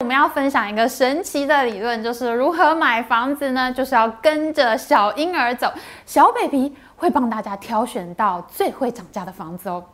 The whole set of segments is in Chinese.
我们要分享一个神奇的理论，就是如何买房子呢？就是要跟着小婴儿走，小 baby 会帮大家挑选到最会涨价的房子哦。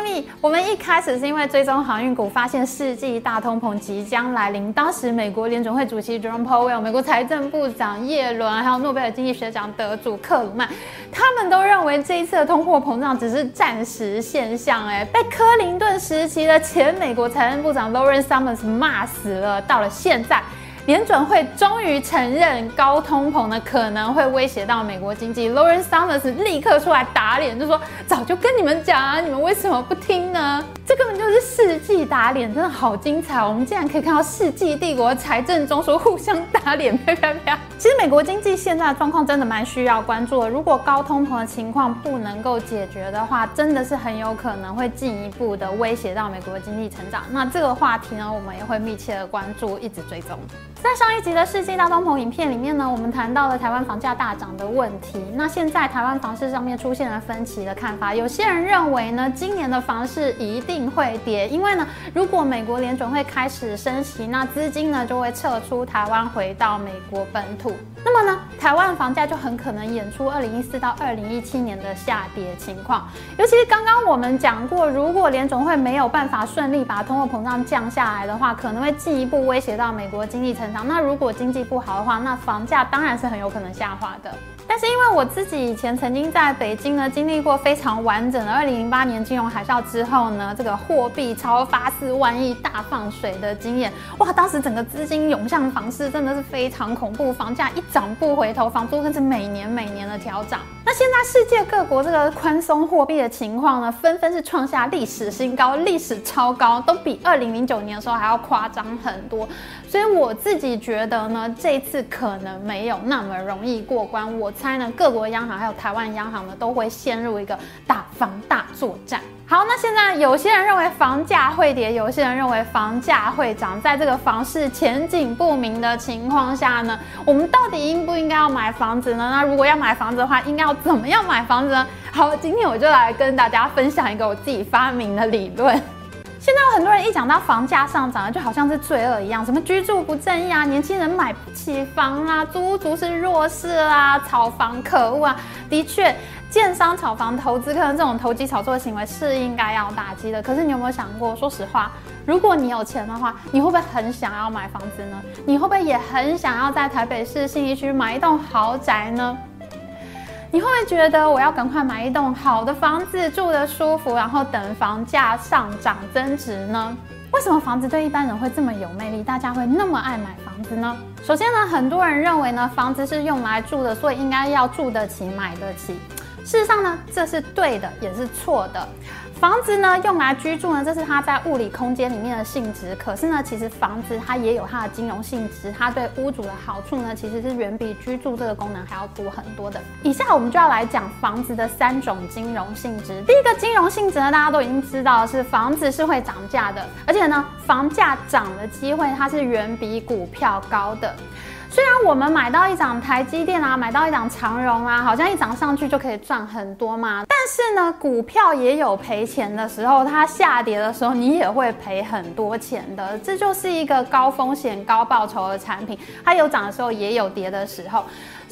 Amy。我们一开始是因为追踪航运股，发现世纪大通膨即将来临。当时美国联准会主席 Jerome Powell、美国财政部长叶伦，还有诺贝尔经济学奖得主克鲁曼，他们都认为这一次的通货膨胀只是暂时现象。哎，被克林顿时期的前美国财政部长 Lawrence Summers 骂死了。到了现在。联准会终于承认高通膨呢可能会威胁到美国经济，Lawrence Summers 立刻出来打脸，就说早就跟你们讲啊，你们为什么不听呢？这根本就是世纪打脸，真的好精彩！我们竟然可以看到世纪帝国财政中枢互相打脸，啪啪啪！其实美国经济现在的状况真的蛮需要关注的。如果高通膨的情况不能够解决的话，真的是很有可能会进一步的威胁到美国经济成长。那这个话题呢，我们也会密切的关注，一直追踪。在上一集的世纪大通膨影片里面呢，我们谈到了台湾房价大涨的问题。那现在台湾房市上面出现了分歧的看法，有些人认为呢，今年的房市一定会跌，因为呢，如果美国联准会开始升息，那资金呢就会撤出台湾，回到美国本土。那么呢，台湾房价就很可能演出二零一四到二零一七年的下跌情况。尤其是刚刚我们讲过，如果联准会没有办法顺利把通货膨胀降下来的话，可能会进一步威胁到美国经济成。那如果经济不好的话，那房价当然是很有可能下滑的。但是因为我自己以前曾经在北京呢，经历过非常完整的二零零八年金融海啸之后呢，这个货币超发四万亿大放水的经验，哇，当时整个资金涌向房市，真的是非常恐怖，房价一涨不回头，房租更是每年每年的调涨。那现在世界各国这个宽松货币的情况呢，纷纷是创下历史新高，历史超高，都比二零零九年的时候还要夸张很多。所以我自己觉得呢，这一次可能没有那么容易过关。我猜呢，各国央行还有台湾央行呢，都会陷入一个打防大作战。好，那现在有些人认为房价会跌，有些人认为房价会涨。在这个房市前景不明的情况下呢，我们到底应不应该要买房子呢？那如果要买房子的话，应该要怎么样买房子呢？好，今天我就来跟大家分享一个我自己发明的理论。现在有很多人一讲到房价上涨，就好像是罪恶一样，什么居住不正义啊，年轻人买不起房啊，租屋族是弱势啊，炒房可恶啊。的确，建商炒房投资客这种投机炒作行为是应该要打击的。可是你有没有想过，说实话，如果你有钱的话，你会不会很想要买房子呢？你会不会也很想要在台北市信义区买一栋豪宅呢？你会不会觉得我要赶快买一栋好的房子，住得舒服，然后等房价上涨增值呢？为什么房子对一般人会这么有魅力？大家会那么爱买房子呢？首先呢，很多人认为呢，房子是用来住的，所以应该要住得起、买得起。事实上呢，这是对的，也是错的。房子呢，用来居住呢，这是它在物理空间里面的性质。可是呢，其实房子它也有它的金融性质，它对屋主的好处呢，其实是远比居住这个功能还要多很多的。以下我们就要来讲房子的三种金融性质。第一个金融性质呢，大家都已经知道是房子是会涨价的，而且呢，房价涨的机会它是远比股票高的。虽然我们买到一档台积电啊，买到一档长荣啊，好像一涨上去就可以赚很多嘛。但是呢，股票也有赔钱的时候，它下跌的时候，你也会赔很多钱的。这就是一个高风险高报酬的产品，它有涨的时候，也有跌的时候。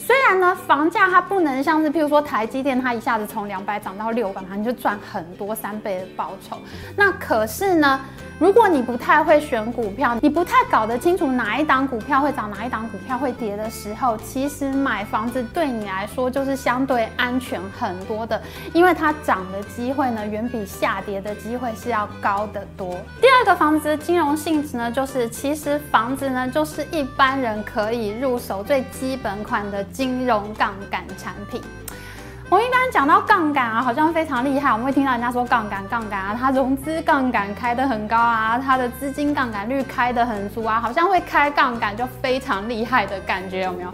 虽然呢，房价它不能像是譬如说台积电，它一下子从两百涨到六百，你就赚很多三倍的报酬。那可是呢，如果你不太会选股票，你不太搞得清楚哪一档股票会涨，哪一档股票会跌的时候，其实买房子对你来说就是相对安全很多的，因为它涨的机会呢，远比下跌的机会是要高得多。第二个房子的金融性质呢，就是其实房子呢，就是一般人可以入手最基本款的金融杠杆产品。我们一般讲到杠杆啊，好像非常厉害。我们会听到人家说杠杆，杠杆啊，它融资杠杆开得很高啊，它的资金杠杆率开得很足啊，好像会开杠杆就非常厉害的感觉，有没有？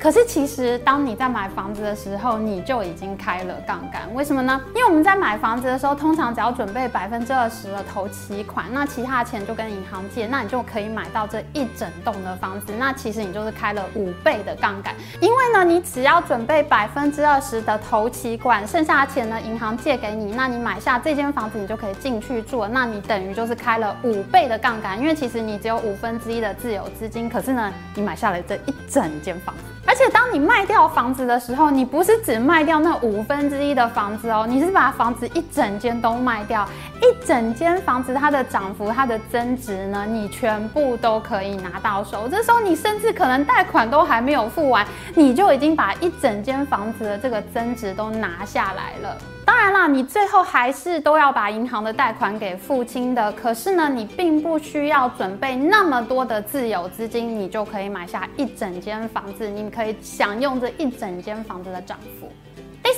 可是其实当你在买房子的时候，你就已经开了杠杆。为什么呢？因为我们在买房子的时候，通常只要准备百分之二十的头期款，那其他的钱就跟银行借，那你就可以买到这一整栋的房子。那其实你就是开了五倍的杠杆，因为呢，你只要准备百分之二十的头期款，剩下的钱呢，银行借给你，那你买下这间房子，你就可以进去住。那你等于就是开了五倍的杠杆，因为其实你只有五分之一的自有资金，可是呢，你买下了这一整间房子。而而且当你卖掉房子的时候，你不是只卖掉那五分之一的房子哦，你是把房子一整间都卖掉，一整间房子它的涨幅、它的增值呢，你全部都可以拿到手。这时候你甚至可能贷款都还没有付完，你就已经把一整间房子的这个增值都拿下来了。当然啦，你最后还是都要把银行的贷款给付清的。可是呢，你并不需要准备那么多的自有资金，你就可以买下一整间房子，你可以享用这一整间房子的涨幅。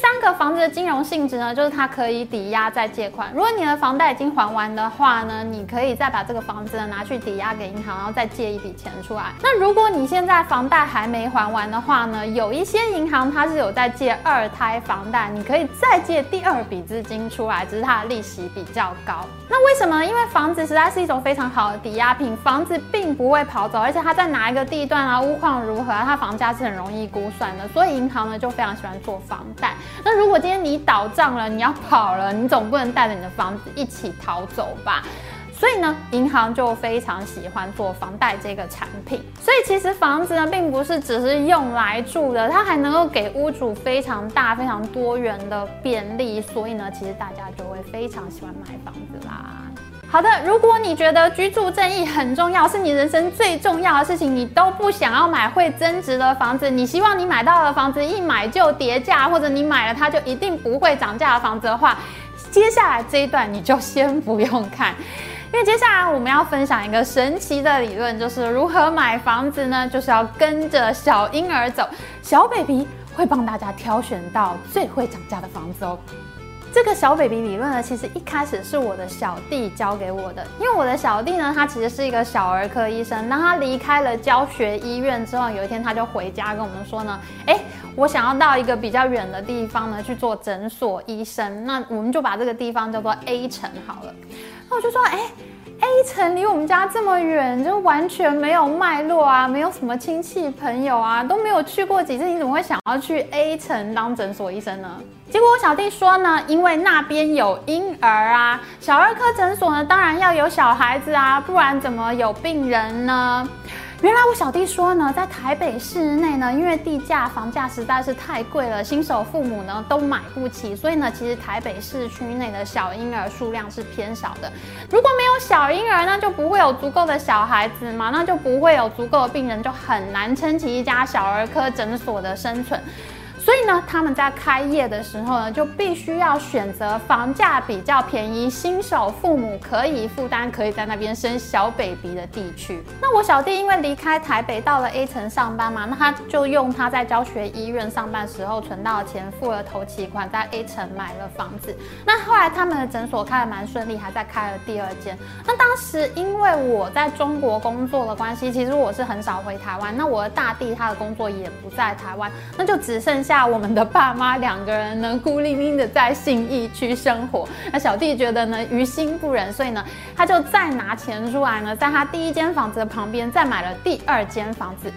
三个房子的金融性质呢，就是它可以抵押再借款。如果你的房贷已经还完的话呢，你可以再把这个房子呢拿去抵押给银行，然后再借一笔钱出来。那如果你现在房贷还没还完的话呢，有一些银行它是有在借二胎房贷，你可以再借第二笔资金出来，只是它的利息比较高。那为什么？因为房子实在是一种非常好的抵押品，房子并不会跑走，而且它在哪一个地段啊，屋况如何啊，它房价是很容易估算的，所以银行呢就非常喜欢做房贷。那如果今天你倒账了，你要跑了，你总不能带着你的房子一起逃走吧？所以呢，银行就非常喜欢做房贷这个产品。所以其实房子呢，并不是只是用来住的，它还能够给屋主非常大、非常多元的便利。所以呢，其实大家就会非常喜欢买房子啦。好的，如果你觉得居住正义很重要，是你人生最重要的事情，你都不想要买会增值的房子，你希望你买到的房子一买就跌价，或者你买了它就一定不会涨价的房子的话，接下来这一段你就先不用看，因为接下来我们要分享一个神奇的理论，就是如何买房子呢？就是要跟着小婴儿走，小 baby 会帮大家挑选到最会涨价的房子哦。这个小 baby 理论呢，其实一开始是我的小弟教给我的。因为我的小弟呢，他其实是一个小儿科医生。当他离开了教学医院之后，有一天他就回家跟我们说呢：“哎，我想要到一个比较远的地方呢去做诊所医生。那我们就把这个地方叫做 A 城好了。”那我就说：“哎。” A 城离我们家这么远，就完全没有脉络啊，没有什么亲戚朋友啊，都没有去过几次，你怎么会想要去 A 城当诊所医生呢？结果我小弟说呢，因为那边有婴儿啊，小儿科诊所呢，当然要有小孩子啊，不然怎么有病人呢？原来我小弟说呢，在台北市内呢，因为地价房价实在是太贵了，新手父母呢都买不起，所以呢，其实台北市区内的小婴儿数量是偏少的。如果没有小婴儿，那就不会有足够的小孩子嘛，那就不会有足够的病人，就很难撑起一家小儿科诊所的生存。所以呢，他们在开业的时候呢，就必须要选择房价比较便宜、新手父母可以负担、可以在那边生小 baby 的地区。那我小弟因为离开台北到了 A 城上班嘛，那他就用他在教学医院上班时候存到的钱，付了头期款，在 A 城买了房子。那后来他们的诊所开的蛮顺利，还在开了第二间。那当时因为我在中国工作的关系，其实我是很少回台湾。那我的大弟他的工作也不在台湾，那就只剩下。我们的爸妈两个人呢，孤零零的在信义区生活。那小弟觉得呢，于心不忍，所以呢，他就再拿钱出来呢，在他第一间房子的旁边再买了第二间房子。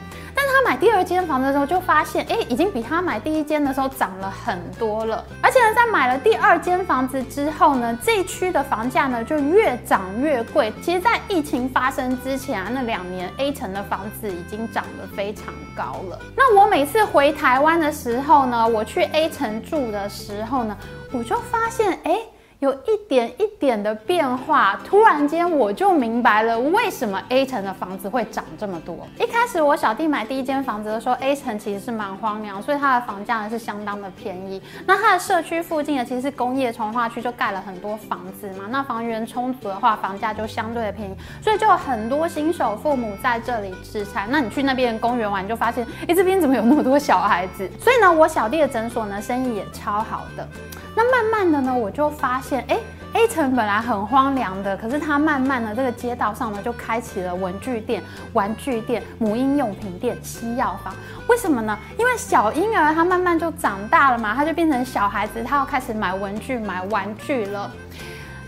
他买第二间房子的时候，就发现，哎，已经比他买第一间的时候涨了很多了。而且呢，在买了第二间房子之后呢，这一区的房价呢就越涨越贵。其实，在疫情发生之前啊，那两年 A 城的房子已经涨得非常高了。那我每次回台湾的时候呢，我去 A 城住的时候呢，我就发现，哎。有一点一点的变化，突然间我就明白了为什么 A 城的房子会涨这么多。一开始我小弟买第一间房子的时候，A 城其实是蛮荒凉，所以它的房价呢是相当的便宜。那它的社区附近呢，其实是工业重化区，就盖了很多房子嘛。那房源充足的话，房价就相对的便宜，所以就有很多新手父母在这里置产。那你去那边公园玩，你就发现，哎，这边怎么有那么多小孩子？所以呢，我小弟的诊所呢，生意也超好的。那慢慢的呢，我就发现，哎，A 城本来很荒凉的，可是它慢慢的这个街道上呢，就开启了文具店、玩具店、母婴用品店、西药房。为什么呢？因为小婴儿他慢慢就长大了嘛，他就变成小孩子，他要开始买文具、买玩具了。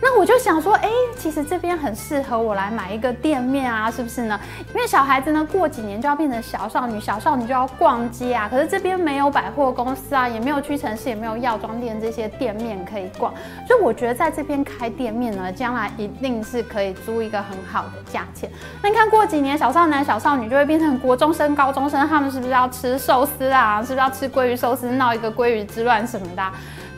那我就想说，哎，其实这边很适合我来买一个店面啊，是不是呢？因为小孩子呢，过几年就要变成小少女，小少女就要逛街啊。可是这边没有百货公司啊，也没有屈臣氏，也没有药妆店这些店面可以逛，所以我觉得在这边开店面呢，将来一定是可以租一个很好的价钱。那你看过几年，小少男、小少女就会变成国中生、高中生，他们是不是要吃寿司啊？是不是要吃鲑鱼寿司，闹一个鲑鱼之乱什么的？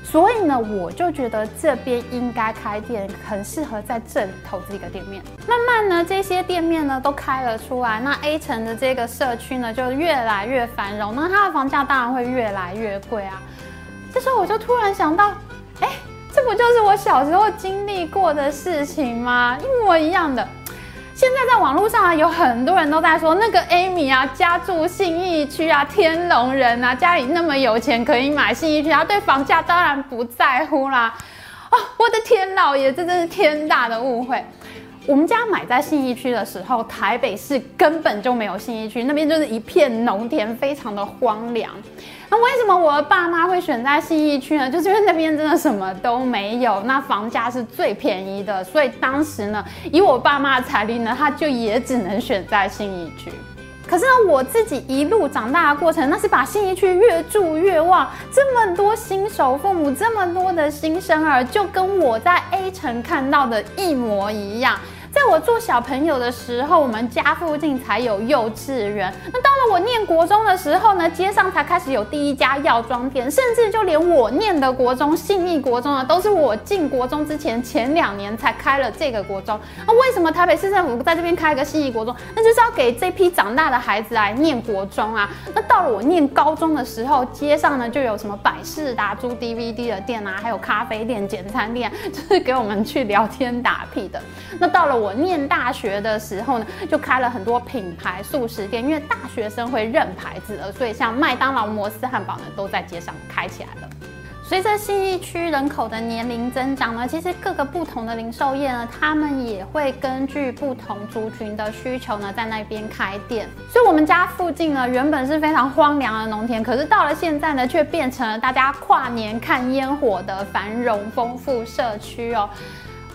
所以呢，我就觉得这边应该开店，很适合在这里投资一个店面。慢慢呢，这些店面呢都开了出来，那 A 城的这个社区呢就越来越繁荣，那它的房价当然会越来越贵啊。这时候我就突然想到，哎，这不就是我小时候经历过的事情吗？一模一样的。现在在网络上啊，有很多人都在说那个 Amy 啊，家住信义区啊，天龙人啊，家里那么有钱，可以买信义区，他对房价当然不在乎啦。哦，我的天老爷，这真是天大的误会。我们家买在信义区的时候，台北市根本就没有信义区，那边就是一片农田，非常的荒凉。那为什么我的爸妈会选在信义区呢？就是因为那边真的什么都没有，那房价是最便宜的，所以当时呢，以我爸妈的财力呢，他就也只能选在信义区。可是呢，我自己一路长大的过程，那是把信义区越住越旺，这么多新手父母，这么多的新生儿，就跟我在 A 城看到的一模一样。我做小朋友的时候，我们家附近才有幼稚园。那到了我念国中的时候呢，街上才开始有第一家药妆店，甚至就连我念的国中信义国中呢，都是我进国中之前前两年才开了这个国中。那为什么台北市政府在这边开一个信义国中？那就是要给这批长大的孩子来念国中啊。那到了我念高中的时候，街上呢就有什么百事达租 DVD 的店啊，还有咖啡店、简餐店，就是给我们去聊天打屁的。那到了我。念大学的时候呢，就开了很多品牌素食店，因为大学生会认牌子了，所以像麦当劳、摩斯汉堡呢，都在街上开起来了。随着信义区人口的年龄增长呢，其实各个不同的零售业呢，他们也会根据不同族群的需求呢，在那边开店。所以我们家附近呢，原本是非常荒凉的农田，可是到了现在呢，却变成了大家跨年看烟火的繁荣丰富社区哦。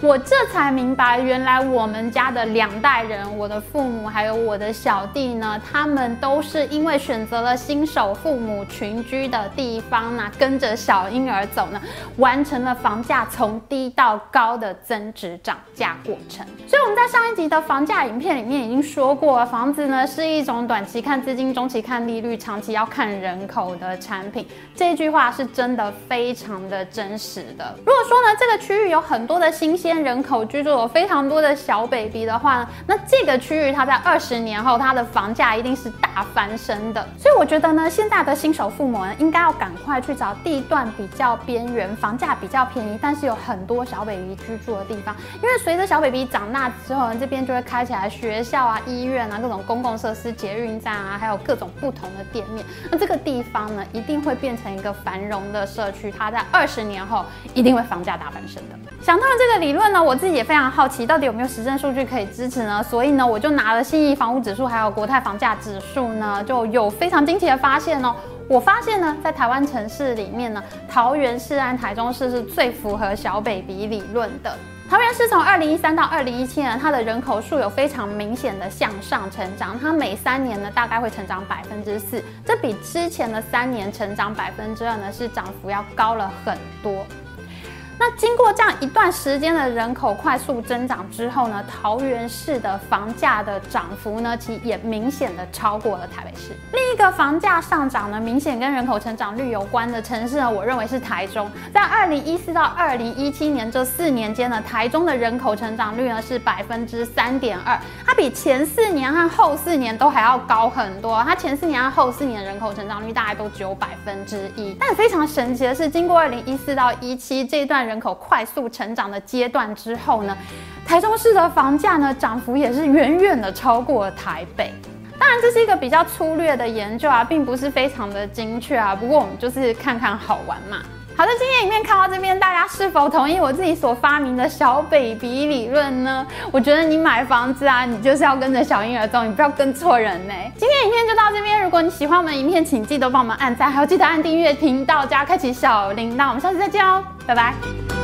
我这才明白，原来我们家的两代人，我的父母还有我的小弟呢，他们都是因为选择了新手父母群居的地方呢，跟着小婴儿走呢，完成了房价从低到高的增值涨价过程。所以我们在上一集的房价影片里面已经说过，房子呢是一种短期看资金、中期看利率、长期要看人口的产品。这句话是真的非常的真实的。如果说呢，这个区域有很多的新鲜。人口居住有非常多的小 baby 的话呢，那这个区域它在二十年后，它的房价一定是大翻身的。所以我觉得呢，现在的新手父母呢，应该要赶快去找地段比较边缘、房价比较便宜，但是有很多小 baby 居住的地方。因为随着小 baby 长大之后呢，这边就会开起来学校啊、医院啊、各种公共设施、捷运站啊，还有各种不同的店面。那这个地方呢，一定会变成一个繁荣的社区。它在二十年后一定会房价大翻身的。想到了这个理论。那我自己也非常好奇，到底有没有实证数据可以支持呢？所以呢，我就拿了信义房屋指数，还有国泰房价指数呢，就有非常惊奇的发现哦。我发现呢，在台湾城市里面呢，桃园市和台中市是最符合小北鼻理论的。桃园市从二零一三到二零一七年，它的人口数有非常明显的向上成长，它每三年呢大概会成长百分之四，这比之前的三年成长百分之二呢是涨幅要高了很多。那经过这样一段时间的人口快速增长之后呢，桃园市的房价的涨幅呢，其实也明显的超过了台北市。另一个房价上涨呢，明显跟人口成长率有关的城市呢，我认为是台中。在二零一四到二零一七年这四年间呢，台中的人口成长率呢是百分之三点二，它比前四年和后四年都还要高很多。它前四年和后四年的人口成长率大概都只有百分之一。但非常神奇的是，经过二零一四到一七这段。人人口快速成长的阶段之后呢，台中市的房价呢涨幅也是远远的超过了台北。当然，这是一个比较粗略的研究啊，并不是非常的精确啊。不过我们就是看看好玩嘛。好的，今天影片看到这边，大家是否同意我自己所发明的小 baby 理论呢？我觉得你买房子啊，你就是要跟着小婴儿走，你不要跟错人呢。今天影片就到这边，如果你喜欢我们影片，请记得帮我们按赞，还有记得按订阅频道加开启小铃铛。我们下次再见哦，拜拜。